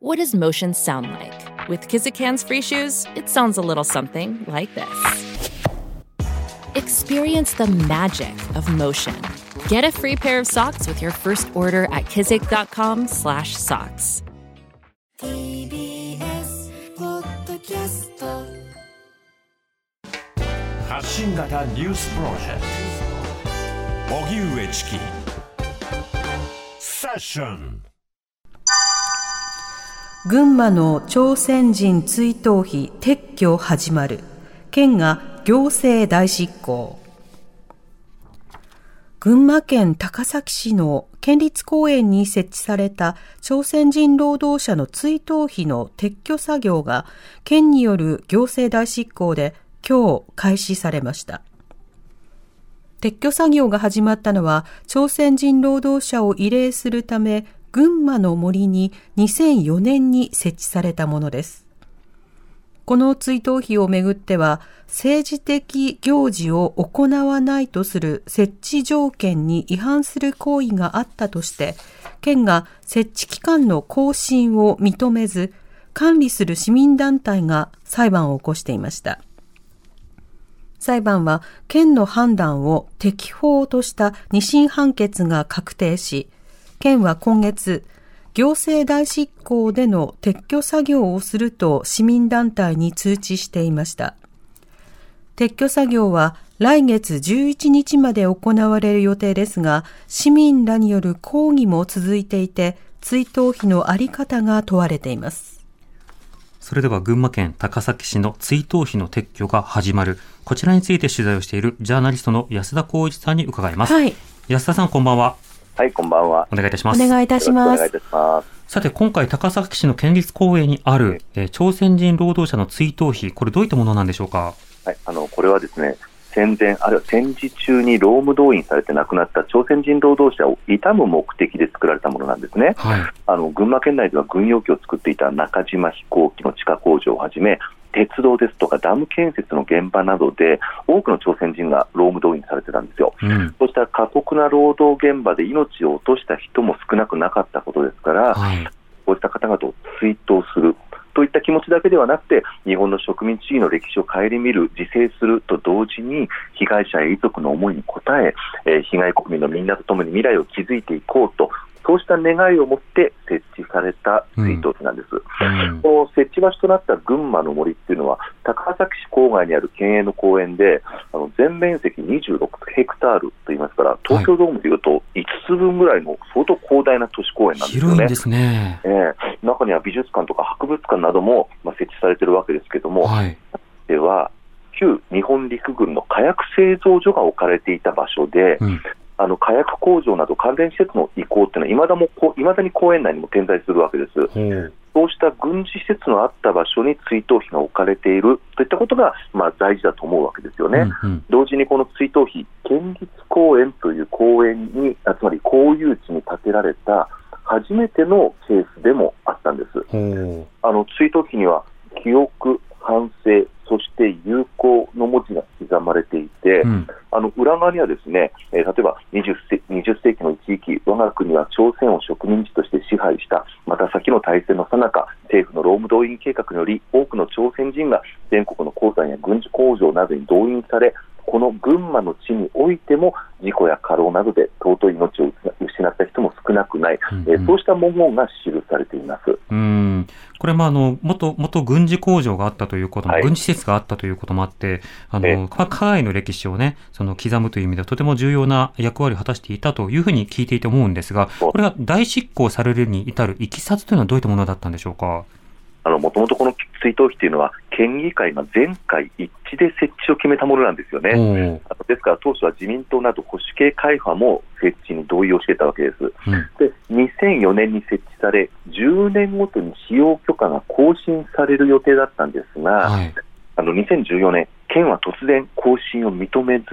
What does motion sound like? With Kizikans free shoes, it sounds a little something like this. Experience the magic of motion. Get a free pair of socks with your first order at kizik.com/socks. TBS ポッドキャスト発信型ニュースプロジェクト荻上チキセッション 群馬の朝鮮人追悼碑撤去始まる県が行政大執行群馬県高崎市の県立公園に設置された朝鮮人労働者の追悼碑の撤去作業が県による行政大執行で今日開始されました。撤去作業が始まったのは朝鮮人労働者を慰霊するため群馬の森に2004年に設置されたものです。この追悼碑をめぐっては政治的行事を行わないとする設置条件に違反する行為があったとして県が設置期間の更新を認めず管理する市民団体が裁判を起こしていました。裁判は県の判断を適法とした二審判決が確定し、県は今月、行政代執行での撤去作業をすると市民団体に通知していました。撤去作業は来月11日まで行われる予定ですが、市民らによる抗議も続いていて、追悼費のあり方が問われています。それでは群馬県高崎市の追悼碑の撤去が始まる。こちらについて取材をしているジャーナリストの安田光一さんに伺います。はい。安田さんこんばんは。はい、こんばんは。お願いいたします。お願いいたしますよろしくお願いい。たします。さて今回高崎市の県立公園にある、えー朝鮮人労働者の追悼碑、これどういったものなんでしょうか？はい、あの、これはですね、戦前、あるいは戦時中に労務動員されて亡くなった朝鮮人労働者を悼む目的で作られたものなんですね。はい。あの、群馬県内では軍用機を作っていた中島飛行機の地下工場をはじめ、鉄道ですとかダム建設の現場などで多くの朝鮮人が労務動員されてたんですよ。うん。そうした過酷な労働現場で命を落とした人も少なくなかったことですから、はい。こうした方々を追悼するといった気持ちだけではなくて、日本の植民地主義の歴史を顧みる、自制すると同時に、被害者や遺族の思いに応ええー被害国民のみんなと共に未来を築いていこうと、そうした願いを持って設置された追悼碑なんです。うん。この設置場所となった群馬の森っていうのは、高崎市郊外にある県営の公園で、あの全面積26ヘクタールといいますから、東京ドームでいうと5つ分ぐらいの相当広大な都市公園なんですよね。広いんですね。ええ中には美術館とか博物館なども、まあ、設置されているわけですけども、はい。では旧日本陸軍の火薬製造所が置かれていた場所で、うん。あの火薬工場など関連施設の移行っていうのは、いまだもこだに公園内にも点在するわけです。ほう。そうした軍事施設のあった場所に追悼碑が置かれているといったことが、まあ、大事だと思うわけですよね。うんうん。同時にこの追悼碑、県立公園という公園に、あつまり公有地に建てられた初めてのケースでもあったんです。あの追悼碑には記憶、反省、そして友好の文字が刻まれていて、うん。あの裏側にはですね、え例えば 20, 世20世紀の一域、我が国は朝鮮を植民地として支配した、また先の大戦の最中、政府の労務動員計画により、多くの朝鮮人が全国の鉱山や軍事工場などに動員され、この群馬の地においても事故や過労などで尊い命を失った人も少なくない、うんえーそうした文言が記されています。うん。これ、まあ、あの、元、元軍事工場があったということも、はい。軍事施設があったということもあって、あええ。の、まあ、海外の歴史をね、その、刻むという意味ではとても重要な役割を果たしていたというふうに聞いていて思うんですが、これが大執行されるに至るいきさつというのはどういったものだったんでしょうか？もともとこの追悼碑というのは、県議会が全会一致で設置を決めたものなんですよね。ですから当初は自民党など保守系会派も設置に同意をしていたわけです。うん。で、2004年に設置され、10年ごとに使用許可が更新される予定だったんですが、はい。あの2014年、県は突然更新を認めず、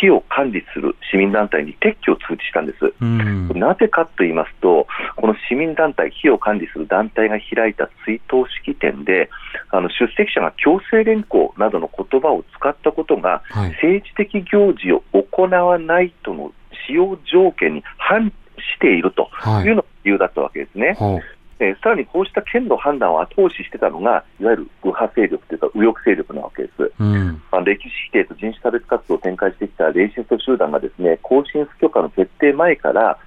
火を管理する市民団体に撤去を通知したんです。うん。なぜかと言いますと、この市民団体、火を管理する団体が開いた追悼式典で、あの出席者が強制連行などの言葉を使ったことが、はい。政治的行事を行わないとの使用条件に反しているとはいいうのが理由だったわけですね。ほう。えーさらにこうした県の判断を後押ししてたのが、いわゆる右派勢力というか、右翼勢力なわけです。うん。まあ、歴史否定と人種差別活動を展開してきたレイシスト集団がですね更新不許可の決定前から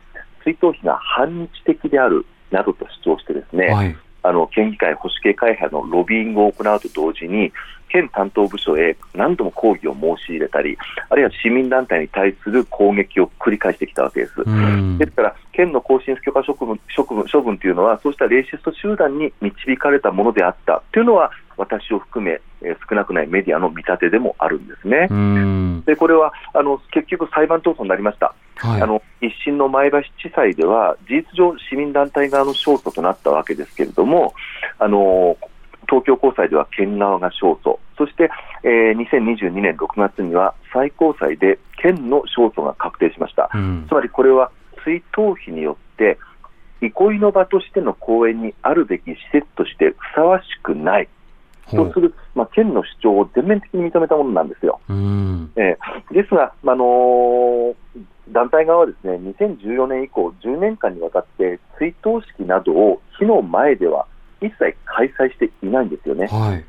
追悼費が反日的であるなどと主張してですね、はい。あの県議会保守系会派のロビーイングを行うと同時に県担当部署へ何度も抗議を申し入れたりあるいは市民団体に対する攻撃を繰り返してきたわけです。うんですから、県の更新不許可処分処分処分というのは、そうしたレイシスト集団に導かれたものであったというのは、私を含め、えー少なくないメディアの見立てでもあるんですね。うん。でこれはあの結局、裁判闘争になりました、はい。あの一審の前橋地裁では、事実上、市民団体側の勝訴となったわけですけれども、あの東京高裁では県側が勝訴、そして、えー2022年6月には最高裁で県の勝訴が確定しました。うんつ。まりこれは追悼費によって、憩いの場としての公園にあるべき施設としてふさわしくないほとする、まあ、県の主張を全面的に認めたものなんですよ。うん。えーですが、あのー団体側はですね2014年以降、10年間にわたって追悼式などを火の前では一切開催していないんですよね。はい。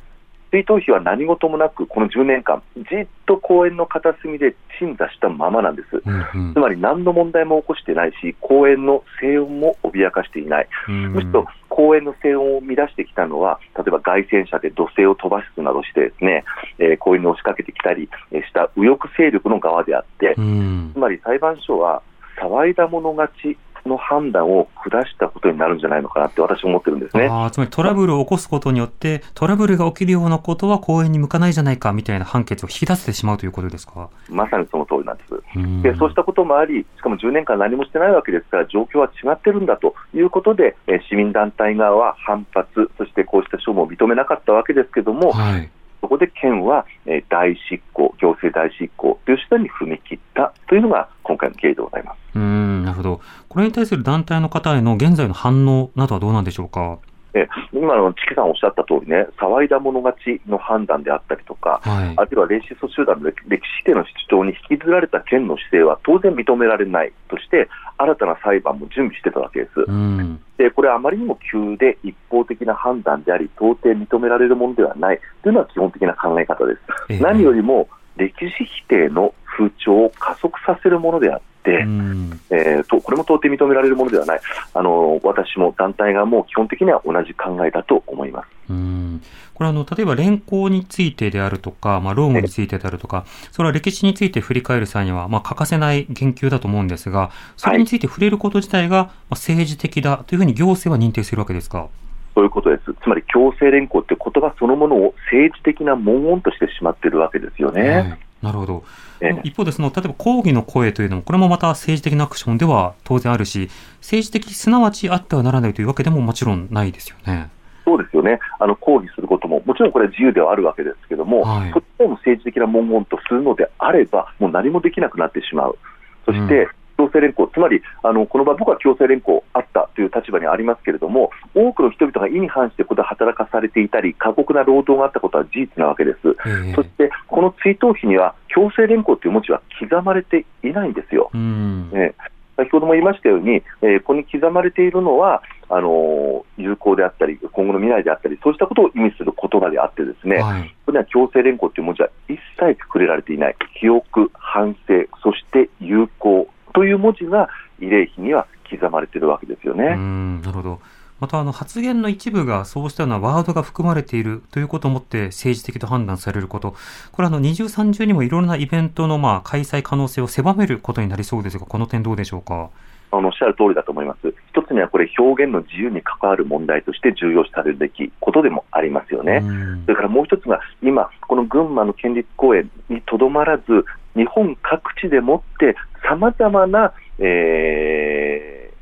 追悼費は何事もなく、この10年間、じっと公園の片隅で鎮座したままなんです。うんうんつまり何の問題も起こしてないし、公園の静音も脅かしていない、うんむしろ公園の静音を乱してきたのは、例えば街宣車で土星を飛ばすなどして、ですね、えー公園に押しかけてきたりえーした右翼勢力の側であって、うんつ。まり裁判所は騒いだ者勝ちの判断を下したことになるんじゃないのかなって私は思ってるんですね。ああ、つまりトラブルを起こすことによって、トラブルが起きるようなことは公園に向かないじゃないかみたいな判決を引き出せてしまうということですか？まさにその通りなんです。うんでそうしたこともあり、しかも10年間何もしてないわけですから、状況は違ってるんだということで、えー市民団体側は反発、そしてこうした処分を認めなかったわけですけども、はい。そこで県は、え執行、行政代執行という手段に踏み切ったというのが今回の経緯でございます。うん、なるほど。これに対する団体の方への現在の反応などはどうなんでしょうか？えー今のチキさんおっしゃった通りね、騒いだ者勝ちの判断であったりとか、はいあ。るいはレイシスト集団の歴歴史否定の主張に引きずられた県の姿勢は当然認められないとして、新たな裁判も準備してたわけです。うん。でこれはあまりにも急で一方的な判断であり、到底認められるものではないというのは基本的な考え方です。ええ何よりも歴史否定の風潮を加速させるものであって、うん。えーとこれも到底認められるものではない、あの私も団体側も基本的には同じ考えだと思います。うんこれあの、例えば連行についてであるとか、まあ、ロームについてであるとか、それは歴史について振り返る際には、まあ、欠かせない言及だと思うんですが、それについて触れること自体が、まあ政治的だというふうに行政は認定するわけですか？そういうことです。つまり強制連行って言葉そのものを政治的な文言としてしまっているわけですよね。はいなるほど。ええ一方で、その、例えば抗議の声というのも、これもまた政治的なアクションでは当然あるし、政治的すなわちあってはならないというわけでももちろんないですよね。そうですよね。あの抗議することも、もちろんこれは自由ではあるわけですけども、はいそっちも政治的な文言とするのであれば、もう何もできなくなってしまう。そして、うん強制連行、つまりあのこの場、僕は強制連行あったという立場にありますけれども、多くの人々が意に反してここで働かされていたり、過酷な労働があったことは事実なわけです。ええそして、この追悼碑には、強制連行という文字は刻まれていないんですよ。うん。ね、先ほども言いましたように、えーここに刻まれているのはあのー有効であったり、今後の未来であったり、そうしたことを意味する言葉であって、ですね、はい。これには強制連行という文字は一切触れられていない、記憶、反省、そして有効という文字が慰霊碑には刻まれているわけですようね。ん、なるほど。また、あの、発言の一部がそうしたようなワードが含まれているということをもって政治的と判断されること。これはあの、二重三重にもいろいろなイベントのまあ、開催可能性を狭めることになりそうですが、この点どうでしょうか？あのおっしゃる通りだと思います。一つにはこれ、表現の自由に関わる問題として重要視されるべきことでもありますよね。うんそれからもう一つが、今、この群馬の県立公園にとどまらず、日本各地でもって、さまざまな、え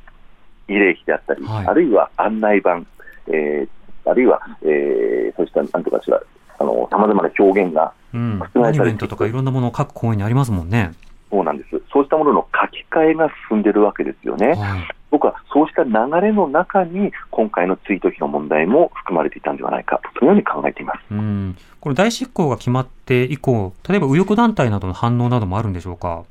ー、慰霊碑であったり、はいあるいは案内板、えーあるいは、えー、そうした、なんとかしら、あの、さまざまな表現が、うん。覆されてモニュメントとかいろんなものを各公園にありますもんね。そうなんです。そうしたものの書き換えが進んでるわけですよね。はい。そうした流れの中に、今回のツイート費の問題も含まれていたんではないか、そのように考えています。うん。これ大執行が決まって以降、例えば右翼団体などの反応などもあるんでしょうか？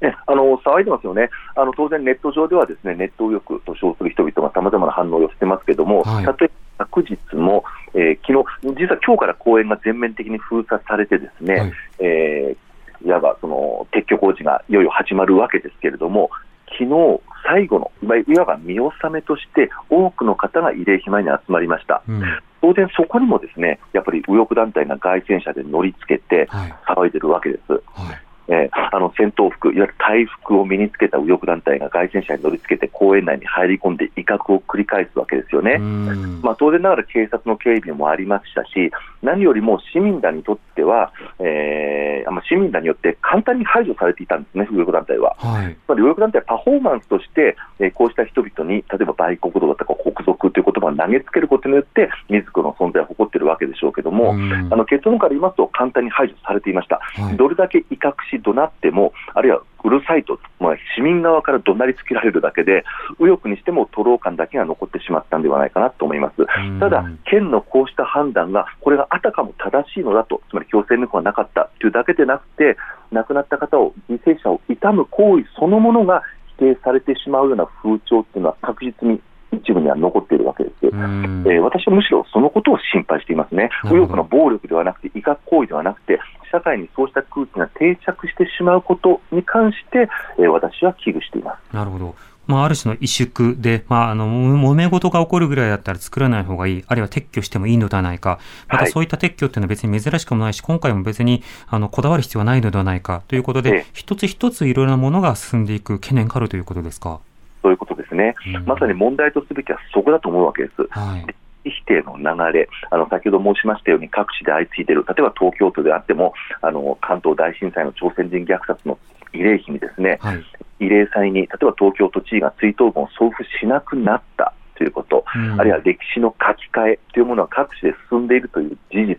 ね、あの騒いでますよねあの、当然ネット上ではですねネット右翼と称する人々がさまざまな反応をしてますけども、はい例えば昨日も、えー昨日実は今日から公園が全面的に封鎖されて、ですね、はいえーいわばその撤去工事がいよいよ始まるわけですけれども、昨日最後の、いわば見納めとして、多くの方が慰霊碑前に集まりました。うん。当然、そこにもですねやっぱり右翼団体が街宣車で乗りつけてはい。騒いでるわけです。はい。えーあの戦闘服、いわゆる隊服を身につけた右翼団体が街宣車に乗りつけて公園内に入り込んで威嚇を繰り返すわけですよね。うん。まあ、当然ながら警察の警備もありましたし、何よりも市民らにとっては、えーまあ市民らによって簡単に排除されていたんですね、右翼団体は。はい。つまり右翼団体はパフォーマンスとして、えーこうした人々に、例えば売国道だとか国賊という言葉を投げつけることによって、自らの存在を誇っているわけでしょうけども、うんあの結論から言いますと、簡単に排除されていました。はいどれだけ威嚇し怒鳴っても、あるいはうるさいと、まあ、市民側から怒鳴りつけられるだけで、右翼にしても徒労感だけが残ってしまったんではないかなと思います。うんただ、県のこうした判断が、これがあたかも正しいのだと、つまり強制力がなかったというだけでなくて、亡くなった方を、犠牲者を悼む行為そのものが否定されてしまうような風潮っていうのは確実に一部には残っているわけです。うんえー私はむしろそのことを心配していますね、右翼の暴力ではなくて、威嚇行為ではなくて、社会にそうした空気が定着してしまうことに関して、えー私は危惧しています。なるほど。まあ、ある種の萎縮で、まあ、あの、も揉め事が起こるぐらいだったら作らない方がいい、あるいは撤去してもいいのではないか、またはいそういった撤去っていうのは別に珍しくもないし、今回も別に、あの、こだわる必要はないのではないかということえでえ、一つ一ついろいろなものが進んでいく懸念があるということですか？そういうことですね、うんまさに問題とすべきはそこだと思うわけです。はい。否定の流れ、あの先ほど申しましたように、各地で相次いでいる、例えば東京都であっても、あの関東大震災の朝鮮人虐殺の慰霊碑にですね、はい。慰霊祭に、例えば東京都知事が追悼文を送付しなくなったということ、うんあるいは歴史の書き換えというものが各地で進んでいるという事実、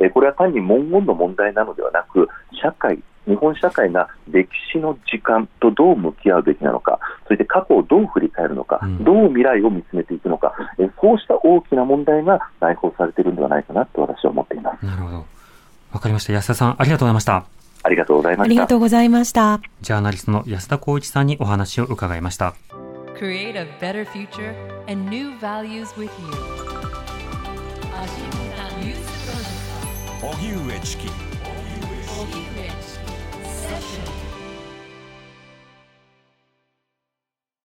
えーこれは単に文言の問題なのではなく、社会、日本社会が歴史の時間とどう向き合うべきなのか、そして過去をどう振り返るのか、うんどう未来を見つめていくのか、えーそうした大きな問題が内包されているのではないかなと私は思っています。なるほど。わかりました。安田さん、ありがとうございました。ありがとうございまあした。りがとうございました。ジャーナリストの安田光一さんにお話を伺いました。Create a better future and new values with you 荻上チキ荻上チキセッション